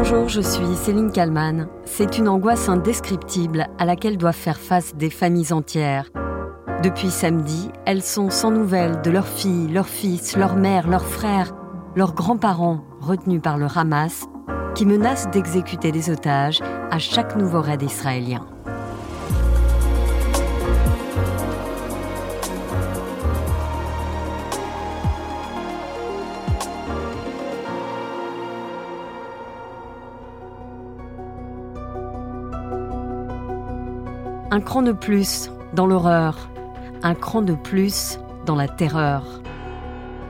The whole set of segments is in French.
Bonjour, je suis Céline Kalman. C'est une angoisse indescriptible à laquelle doivent faire face des familles entières. Depuis samedi, elles sont sans nouvelles de leurs filles, leurs fils, leurs mères, leurs frères, leurs grands-parents retenus par le Hamas, qui menacent d'exécuter des otages à chaque nouveau raid israélien. Un cran de plus dans l'horreur, un cran de plus dans la terreur.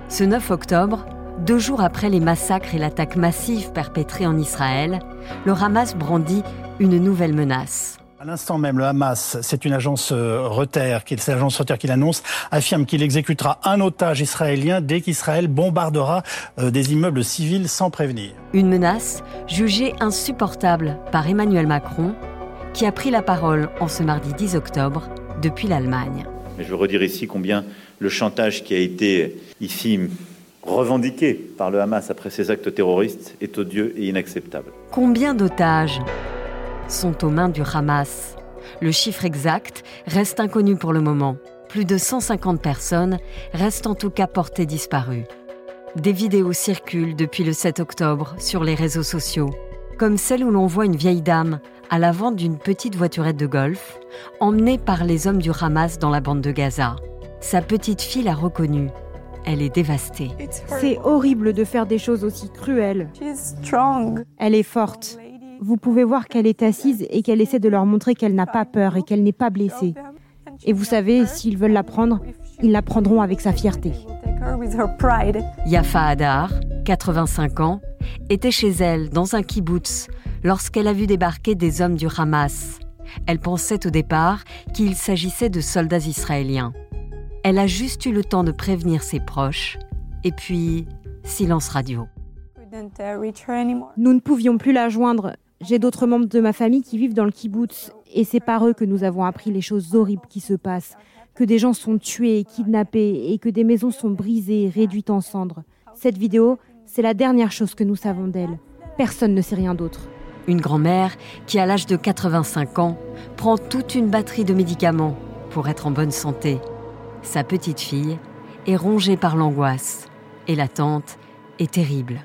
Ce 9 octobre, deux jours après les massacres et l'attaque massive perpétrée en Israël, le Hamas brandit une nouvelle menace. À l'instant même, le Hamas, c'est une agence euh, Reuters, c'est l'agence Reuters qui l'annonce, affirme qu'il exécutera un otage israélien dès qu'Israël bombardera euh, des immeubles civils sans prévenir. Une menace jugée insupportable par Emmanuel Macron, qui a pris la parole en ce mardi 10 octobre depuis l'Allemagne. Je veux redire ici combien le chantage qui a été ici revendiqué par le Hamas après ces actes terroristes est odieux et inacceptable. Combien d'otages sont aux mains du Hamas? Le chiffre exact reste inconnu pour le moment. Plus de 150 personnes restent en tout cas portées disparues. Des vidéos circulent depuis le 7 octobre sur les réseaux sociaux, comme celle où l'on voit une vieille dame à l'avant d'une petite voiturette de golf, emmenée par les hommes du Hamas dans la bande de Gaza. Sa petite fille l'a reconnue. Elle est dévastée. C'est horrible de faire des choses aussi cruelles. Elle est forte. Vous pouvez voir qu'elle est assise et qu'elle essaie de leur montrer qu'elle n'a pas peur et qu'elle n'est pas blessée. Et vous savez, s'ils veulent la prendre, ils la prendront avec sa fierté. Yafa Hadar, 85 ans, était chez elle dans un kibbutz lorsqu'elle a vu débarquer des hommes du Hamas. Elle pensait au départ qu'il s'agissait de soldats israéliens. Elle a juste eu le temps de prévenir ses proches, et puis silence radio. Nous ne pouvions plus la joindre. J'ai d'autres membres de ma famille qui vivent dans le kibbutz, et c'est par eux que nous avons appris les choses horribles qui se passent, que des gens sont tués, kidnappés, et que des maisons sont brisées, réduites en cendres. Cette vidéo, c'est la dernière chose que nous savons d'elle. Personne ne sait rien d'autre. Une grand-mère qui, à l'âge de 85 ans, prend toute une batterie de médicaments pour être en bonne santé. Sa petite fille est rongée par l'angoisse et l'attente est terrible.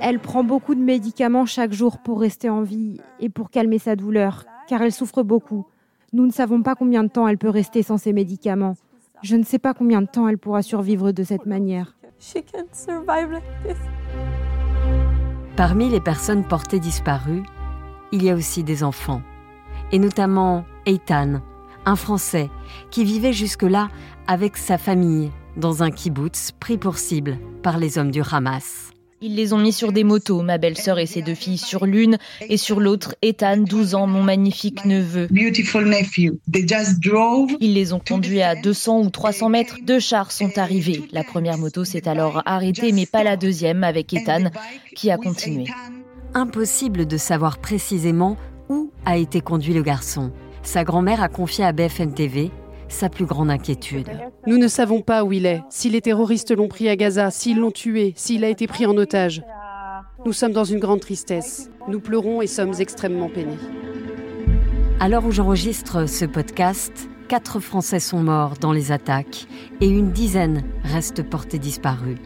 Elle prend beaucoup de médicaments chaque jour pour rester en vie et pour calmer sa douleur, car elle souffre beaucoup. Nous ne savons pas combien de temps elle peut rester sans ces médicaments. Je ne sais pas combien de temps elle pourra survivre de cette manière. Parmi les personnes portées disparues, il y a aussi des enfants, et notamment Eitan, un Français qui vivait jusque-là avec sa famille dans un kibbutz pris pour cible par les hommes du Hamas. Ils les ont mis sur des motos, ma belle-sœur et ses deux filles sur l'une, et sur l'autre, Ethan, 12 ans, mon magnifique neveu. Ils les ont conduits à 200 ou 300 mètres. Deux chars sont arrivés. La première moto s'est alors arrêtée, mais pas la deuxième, avec Ethan, qui a continué. Impossible de savoir précisément où a été conduit le garçon. Sa grand-mère a confié à BFM TV sa plus grande inquiétude. Nous ne savons pas où il est, si les terroristes l'ont pris à Gaza, s'ils l'ont tué, s'il a été pris en otage. Nous sommes dans une grande tristesse. Nous pleurons et sommes extrêmement peinés. À l'heure où j'enregistre ce podcast, quatre Français sont morts dans les attaques et une dizaine restent portés disparus.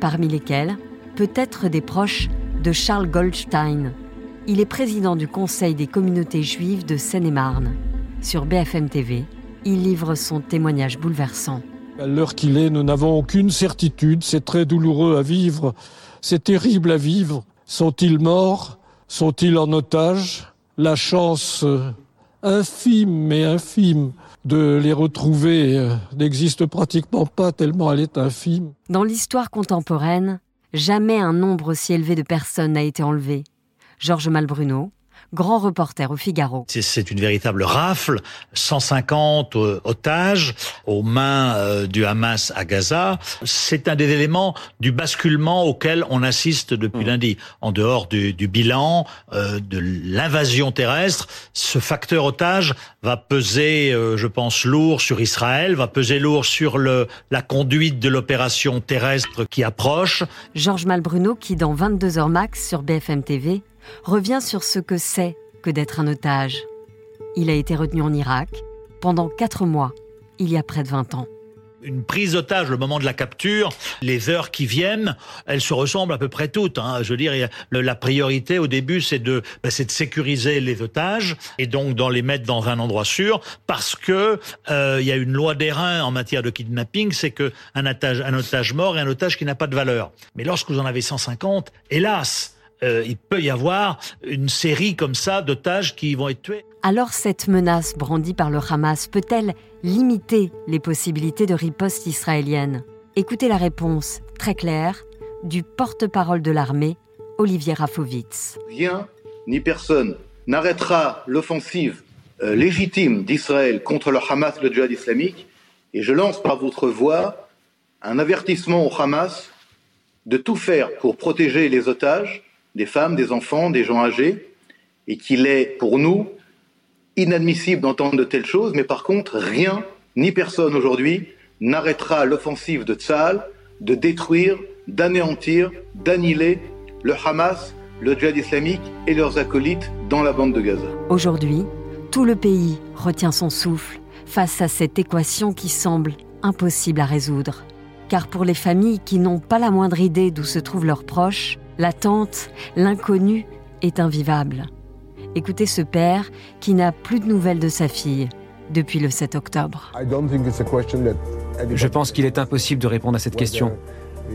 Parmi lesquels, peut-être des proches de Charles Goldstein. Il est président du Conseil des communautés juives de Seine-et-Marne. Sur BFM TV, il livre son témoignage bouleversant. À l'heure qu'il est, nous n'avons aucune certitude. C'est très douloureux à vivre. C'est terrible à vivre. Sont-ils morts? Sont-ils en otage? La chance euh, infime, mais infime, de les retrouver euh, n'existe pratiquement pas tellement elle est infime. Dans l'histoire contemporaine, jamais un nombre aussi élevé de personnes n'a été enlevé. Georges Malbruno, grand reporter au Figaro. C'est une véritable rafle, 150 euh, otages aux mains euh, du Hamas à Gaza. C'est un des éléments du basculement auquel on assiste depuis mmh. lundi. En dehors du, bilan, euh, de l'invasion terrestre, ce facteur otage va peser, je pense, lourd sur Israël, va peser lourd sur le, la conduite de l'opération terrestre qui approche. Georges Malbruno qui, dans 22 heures max sur BFM TV, revient sur ce que c'est que d'être un otage. Il a été retenu en Irak pendant quatre mois, il y a près de 20 ans une prise d'otage, le moment de la capture, les heures qui viennent, elles se ressemblent à peu près toutes. Hein. Je veux dire, la priorité au début, c'est de, bah, c'est de sécuriser les otages et donc d'en les mettre dans un endroit sûr, parce que euh, il y a une loi d'airain en matière de kidnapping, c'est que un otage, un otage mort est un otage qui n'a pas de valeur. Mais lorsque vous en avez 150, hélas, euh, il peut y avoir une série comme ça d'otages qui vont être tués. Alors cette menace brandie par le Hamas peut-elle limiter les possibilités de riposte israélienne? Écoutez la réponse très claire du porte-parole de l'armée, Olivier Rafovitz. Rien ni personne n'arrêtera l'offensive euh, légitime d'Israël contre le Hamas, le djihad islamique, et je lance par votre voix un avertissement au Hamas de tout faire pour protéger les otages des femmes, des enfants, des gens âgés, et qu'il est pour nous inadmissible d'entendre de telles choses, mais par contre, rien ni personne aujourd'hui n'arrêtera l'offensive de Tzal de détruire, d'anéantir, d'annihiler le Hamas, le djihad islamique et leurs acolytes dans la bande de Gaza. Aujourd'hui, tout le pays retient son souffle face à cette équation qui semble impossible à résoudre. Car pour les familles qui n'ont pas la moindre idée d'où se trouvent leurs proches, L'attente, l'inconnu est invivable. Écoutez ce père qui n'a plus de nouvelles de sa fille depuis le 7 octobre. Je pense qu'il est impossible de répondre à cette question.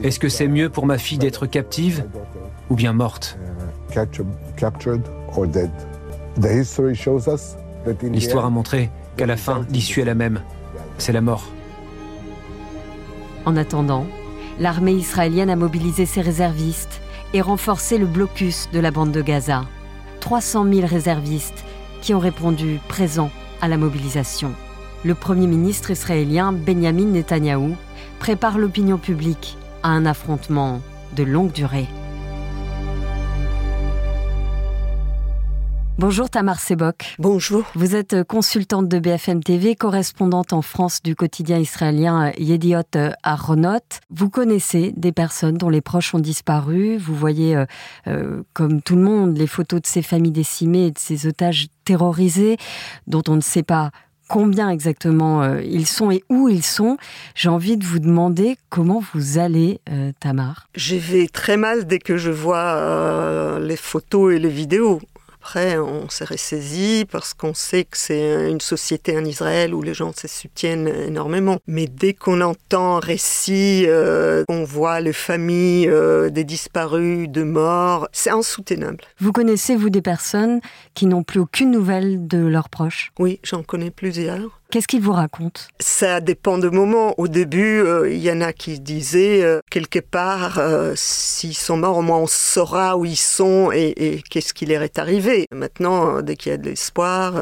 Est-ce que c'est mieux pour ma fille d'être captive ou bien morte L'histoire a montré qu'à la fin, l'issue est la même. C'est la mort. En attendant, l'armée israélienne a mobilisé ses réservistes et renforcer le blocus de la bande de Gaza. 300 000 réservistes qui ont répondu présents à la mobilisation. Le Premier ministre israélien Benjamin Netanyahou prépare l'opinion publique à un affrontement de longue durée. Bonjour Tamar Sebok. Bonjour. Vous êtes consultante de BFM TV, correspondante en France du quotidien israélien Yediot Aronot. Vous connaissez des personnes dont les proches ont disparu. Vous voyez, euh, euh, comme tout le monde, les photos de ces familles décimées et de ces otages terrorisés dont on ne sait pas combien exactement euh, ils sont et où ils sont. J'ai envie de vous demander comment vous allez, Tamar. Je vais très mal dès que je vois les photos et les vidéos. Après, on s'est ressaisi parce qu'on sait que c'est une société en Israël où les gens se soutiennent énormément. Mais dès qu'on entend récits, euh, on voit les familles euh, des disparus, de morts, c'est insoutenable. Vous connaissez, vous, des personnes qui n'ont plus aucune nouvelle de leurs proches? Oui, j'en connais plusieurs. Qu'est-ce qu'il vous raconte? Ça dépend de moments. Au début, euh, il y en a qui disaient euh, quelque part, euh, s'ils sont morts, au moins on saura où ils sont et, qu'est-ce qui leur est arrivé. Maintenant, dès qu'il y a de l'espoir,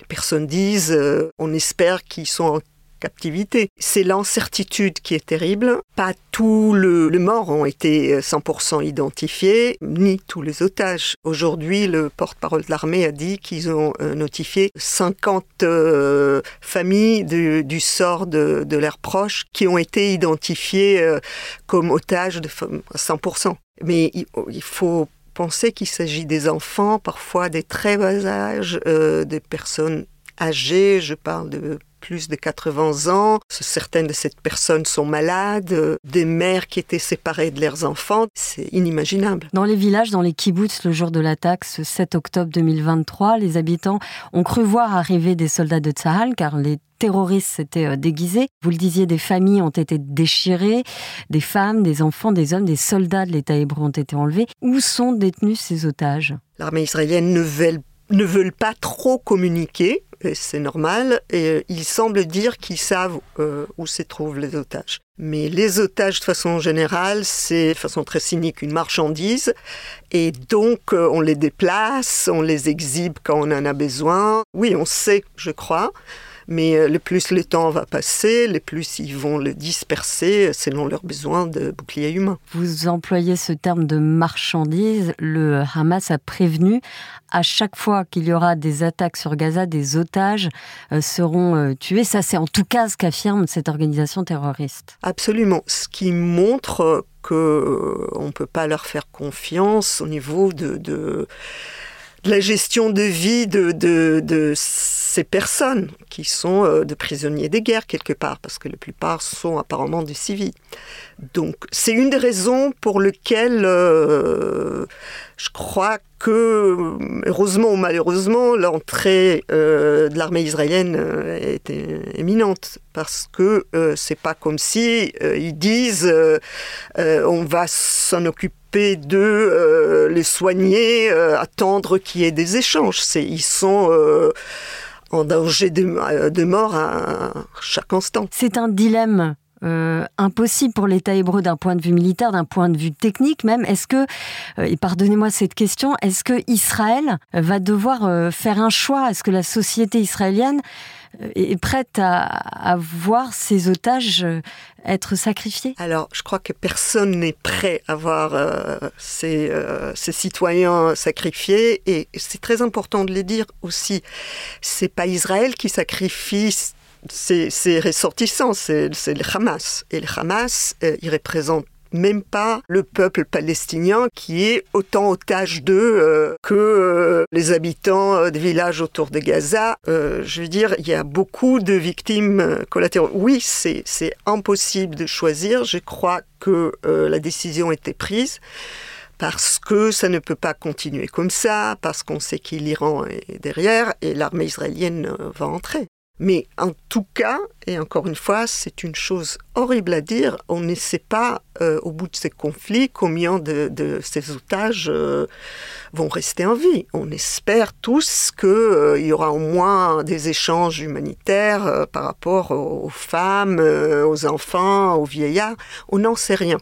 les personnes disent, on espère qu'ils sont captivité. C'est l'incertitude qui est terrible. Pas tous le, les morts ont été 100% identifiés, ni tous les otages. Aujourd'hui, le porte-parole de l'armée a dit qu'ils ont euh, notifié 50 euh, familles du sort de, leurs proches qui ont été identifiées euh, comme otages de 100%. Mais il, il faut penser qu'il s'agit des enfants, parfois des très bas âges, des personnes âgées, je parle de plus de 80 ans. Certaines de ces personnes sont malades, des mères qui étaient séparées de leurs enfants. C'est inimaginable. Dans les villages, dans les kibbutz, le jour de l'attaque, ce 7 octobre 2023, les habitants ont cru voir arriver des soldats de Tzahal car les terroristes s'étaient euh, déguisés. Vous le disiez, des familles ont été déchirées, des femmes, des enfants, des hommes, des soldats de l'État hébreu ont été enlevés. Où sont détenus ces otages? L'armée israélienne ne veut ne veulent pas trop communiquer c'est normal. Et il semble dire qu'ils savent où se trouvent les otages. Mais les otages, de façon générale, c'est de façon très cynique une marchandise. Et donc, on les déplace, on les exhibe quand on en a besoin. Oui, on sait, je crois. Mais euh, le plus le temps va passer, le plus ils vont le disperser selon leurs besoins de bouclier humain. Vous employez ce terme de marchandise. Le Hamas a prévenu à chaque fois qu'il y aura des attaques sur Gaza, des otages euh, seront euh, tués. Ça, c'est en tout cas ce qu'affirme cette organisation terroriste. Absolument. Ce qui montre qu'on ne peut pas leur faire confiance au niveau de, de la gestion de vie de, de, ces personnes qui sont euh, de prisonniers des guerres quelque part, parce que la plupart sont apparemment des civils. Donc c'est une des raisons pour lesquelles euh, je crois que, heureusement ou malheureusement, l'entrée euh, de l'armée israélienne est éminente, parce que c'est pas comme si ils disent on va s'en occuper de euh, les soigner, euh, attendre qu'il y ait des échanges. ils sont euh, en danger de, mort à chaque instant. C'est un dilemme. impossible pour l'État hébreu d'un point de vue militaire, d'un point de vue technique même. Est-ce que, et pardonnez-moi cette question, est-ce que Israël va devoir faire un choix? Est-ce que la société israélienne est prête à, voir ses otages euh, être sacrifiés? Alors, je crois que personne n'est prêt à voir euh, ses, euh, citoyens sacrifiés. Et c'est très important de le dire aussi. C'est pas Israël qui sacrifie ses, ressortissants, c'est le Hamas. Et le Hamas, il représente même pas le peuple palestinien qui est autant otage d'eux euh, que euh, les habitants euh, des villages autour de Gaza. je veux dire, il y a beaucoup de victimes collatérales. Oui, c'est impossible de choisir. Je crois que la décision était prise parce que ça ne peut pas continuer comme ça, parce qu'on sait que l'Iran est derrière et l'armée israélienne va entrer. Mais en tout cas, et encore une fois, c'est une chose horrible à dire, on ne sait pas euh, au bout de ces conflits combien de, ces otages euh, vont rester en vie. On espère tous qu'il euh, y aura au moins des échanges humanitaires par rapport aux, femmes, aux enfants, aux vieillards. On n'en sait rien.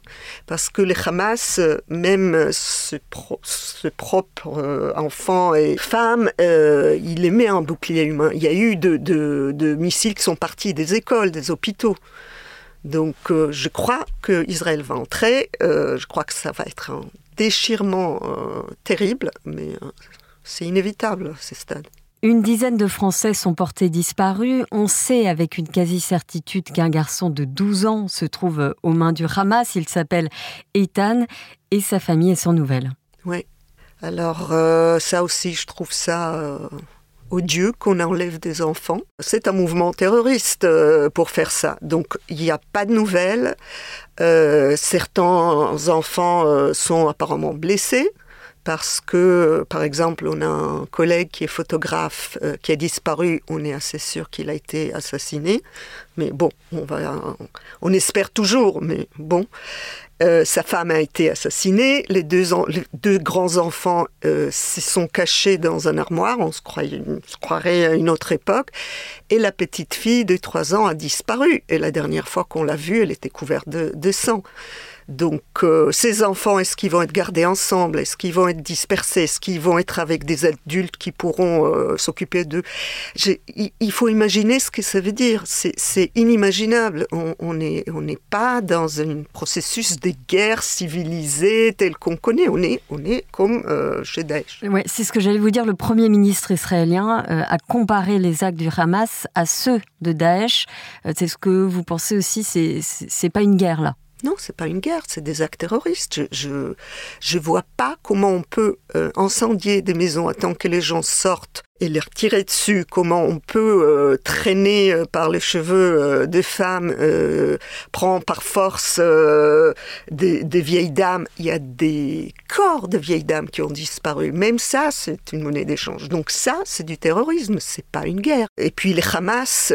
Parce que les Hamas, même ses, propres enfants et femmes, il les met en bouclier humain. Il y a eu de, de missiles qui sont partis des écoles, des hôpitaux. Donc euh, je crois qu'Israël va entrer, euh, je crois que ça va être un déchirement euh, terrible, mais c'est inévitable à ces stades. Une dizaine de Français sont portés disparus. On sait avec une quasi-certitude qu'un garçon de 12 ans se trouve aux mains du Hamas. Il s'appelle Ethan et sa famille est sans nouvelles. Oui. Alors ça aussi, je trouve ça odieux qu'on enlève des enfants. C'est un mouvement terroriste euh, pour faire ça. Donc il n'y a pas de nouvelles. Euh, certains enfants euh, sont apparemment blessés parce que, par exemple, on a un collègue qui est photographe qui a disparu, on est assez sûr qu'il a été assassiné. Mais bon, on, va, on espère toujours, mais bon. Euh, sa femme a été assassinée. Les deux, grands-enfants euh, se sont cachés dans un armoire. On se, croirait à une autre époque. Et la petite fille de 3 ans a disparu. Et la dernière fois qu'on l'a vue, elle était couverte de sang. Donc euh, ces enfants, est-ce qu'ils vont être gardés ensemble? Est-ce qu'ils vont être dispersés? Est-ce qu'ils vont être avec des adultes qui pourront euh, s'occuper d'eux? Il faut imaginer ce que ça veut dire. C'est inimaginable. On n'est pas dans un processus de guerre civilisée tel qu'on connaît. On est, on est comme euh, chez Daesh. Ouais, c'est ce que j'allais vous dire. Le Premier ministre israélien a comparé les actes du Hamas à ceux de Daesh. c'est ce que vous pensez aussi, c'est pas une guerre là non, c'est pas une guerre, c'est des actes terroristes. Je, je, vois pas comment on peut euh, incendier des maisons attendre que les gens sortent et les retirer dessus, comment on peut euh, traîner euh, par les cheveux euh, des femmes, prendre par force des, vieilles dames. Il y a des corps de vieilles dames qui ont disparu. Même ça, c'est une monnaie d'échange. Donc ça, c'est du terrorisme, c'est pas une guerre. Et puis les Hamas,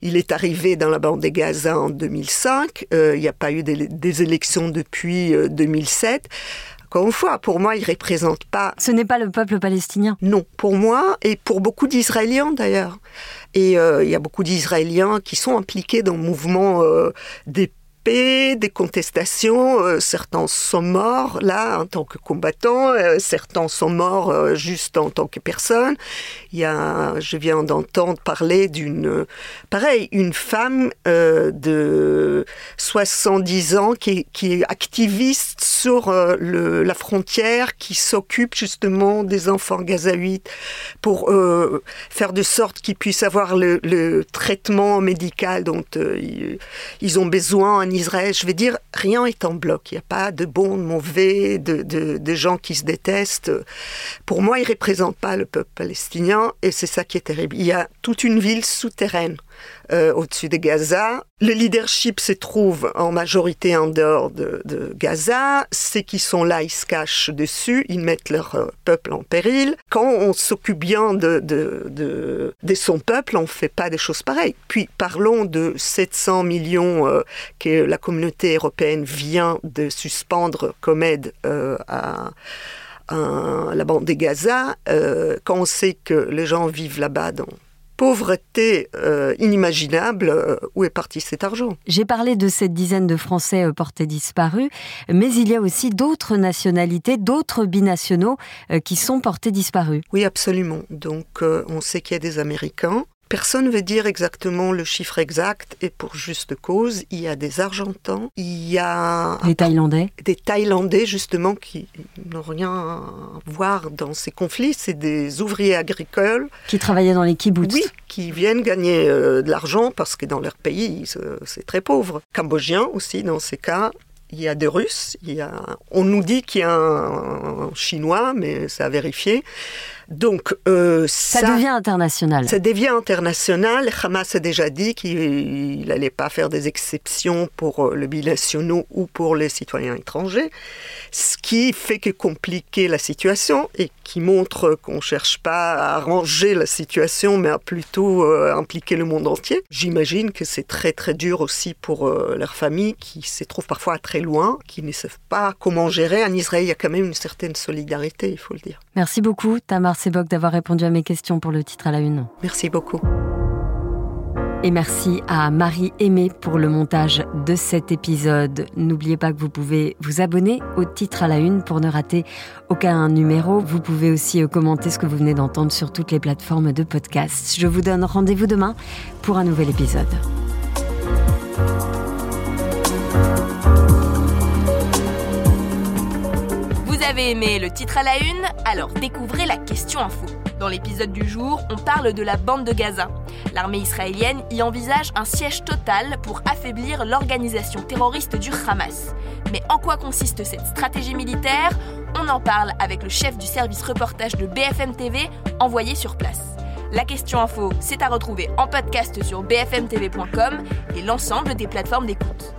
il est arrivé dans la bande de Gaza en 2005. il n'y a pas eu des, des élections depuis 2007 Encore une fois, pour moi, il représente pas. Ce n'est pas le peuple palestinien. Non, pour moi et pour beaucoup d'Israéliens d'ailleurs. Et euh, il y a beaucoup d'Israéliens qui sont impliqués dans le mouvement euh, des des contestations. Euh, certains sont morts là en tant que combattants, euh, certains sont morts euh, juste en tant que personne. Il y a, je viens d'entendre parler d'une, pareil, une femme de 70 ans qui, est activiste sur la frontière, qui s'occupe justement des enfants gazaouites pour faire de sorte qu'ils puissent avoir le, le traitement médical dont ils ont besoin Israël, je vais dire, rien est en bloc. Il n'y a pas de bons, de mauvais, de, gens qui se détestent. Pour moi, il ne représente pas le peuple palestinien et c'est ça qui est terrible. Il y a toute une ville souterraine euh, au-dessus de Gaza. Le leadership se trouve en majorité en dehors de, Gaza. Ceux qui sont là, ils se cachent dessus, ils mettent leur euh, peuple en péril. Quand on s'occupe bien de, de, son peuple, on ne fait pas des choses pareilles. Puis parlons de 700 millions euh, que la communauté européenne vient de suspendre comme aide à la bande de Gaza, quand on sait que les gens vivent là-bas pauvreté euh, inimaginable, euh, où est parti cet argent? J'ai parlé de cette dizaine de Français euh, portés disparus, mais il y a aussi d'autres nationalités, d'autres binationaux qui sont portés disparus. Oui, absolument. Donc on sait qu'il y a des Américains, Personne ne veut dire exactement le chiffre exact et pour juste cause, il y a des Argentins, il y a des Thaïlandais, des Thaïlandais justement qui n'ont rien à voir dans ces conflits, c'est des ouvriers agricoles qui travaillaient dans les kibbutz. Oui, qui viennent gagner euh, de l'argent parce que dans leur pays c'est très pauvre. Cambodgiens aussi dans ces cas, il y a des Russes, il y a... on nous dit qu'il y a un Chinois, mais c'est à vérifier. Donc euh, ça, devient international. Ça devient international. Hamas a déjà dit qu'il n'allait pas faire des exceptions pour euh, le binationaux ou pour les citoyens étrangers, ce qui fait que compliquer la situation et qui montre qu'on ne cherche pas à arranger la situation, mais à plutôt euh, impliquer le monde entier. J'imagine que c'est très très dur aussi pour leurs familles qui se trouvent parfois très loin, qui ne savent pas comment gérer. En Israël, il y a quand même une certaine solidarité, il faut le dire. Merci beaucoup, Tamar Sebok d'avoir répondu à mes questions pour le titre à la une. Merci beaucoup. Et merci à Marie Aimée pour le montage de cet épisode. N'oubliez pas que vous pouvez vous abonner au titre à la une pour ne rater aucun numéro. Vous pouvez aussi euh, commenter ce que vous venez d'entendre sur toutes les plateformes de podcast. Je vous donne rendez-vous demain pour un nouvel épisode. Avez aimé le titre à la une Alors découvrez la question info. Dans l'épisode du jour, on parle de la bande de Gaza. L'armée israélienne y envisage un siège total pour affaiblir l'organisation terroriste du Hamas. Mais en quoi consiste cette stratégie militaire? On en parle avec le chef du service reportage de BFM TV envoyé sur place. La question info, c'est à retrouver en podcast sur bfmtv.com et l'ensemble des plateformes d'écoute.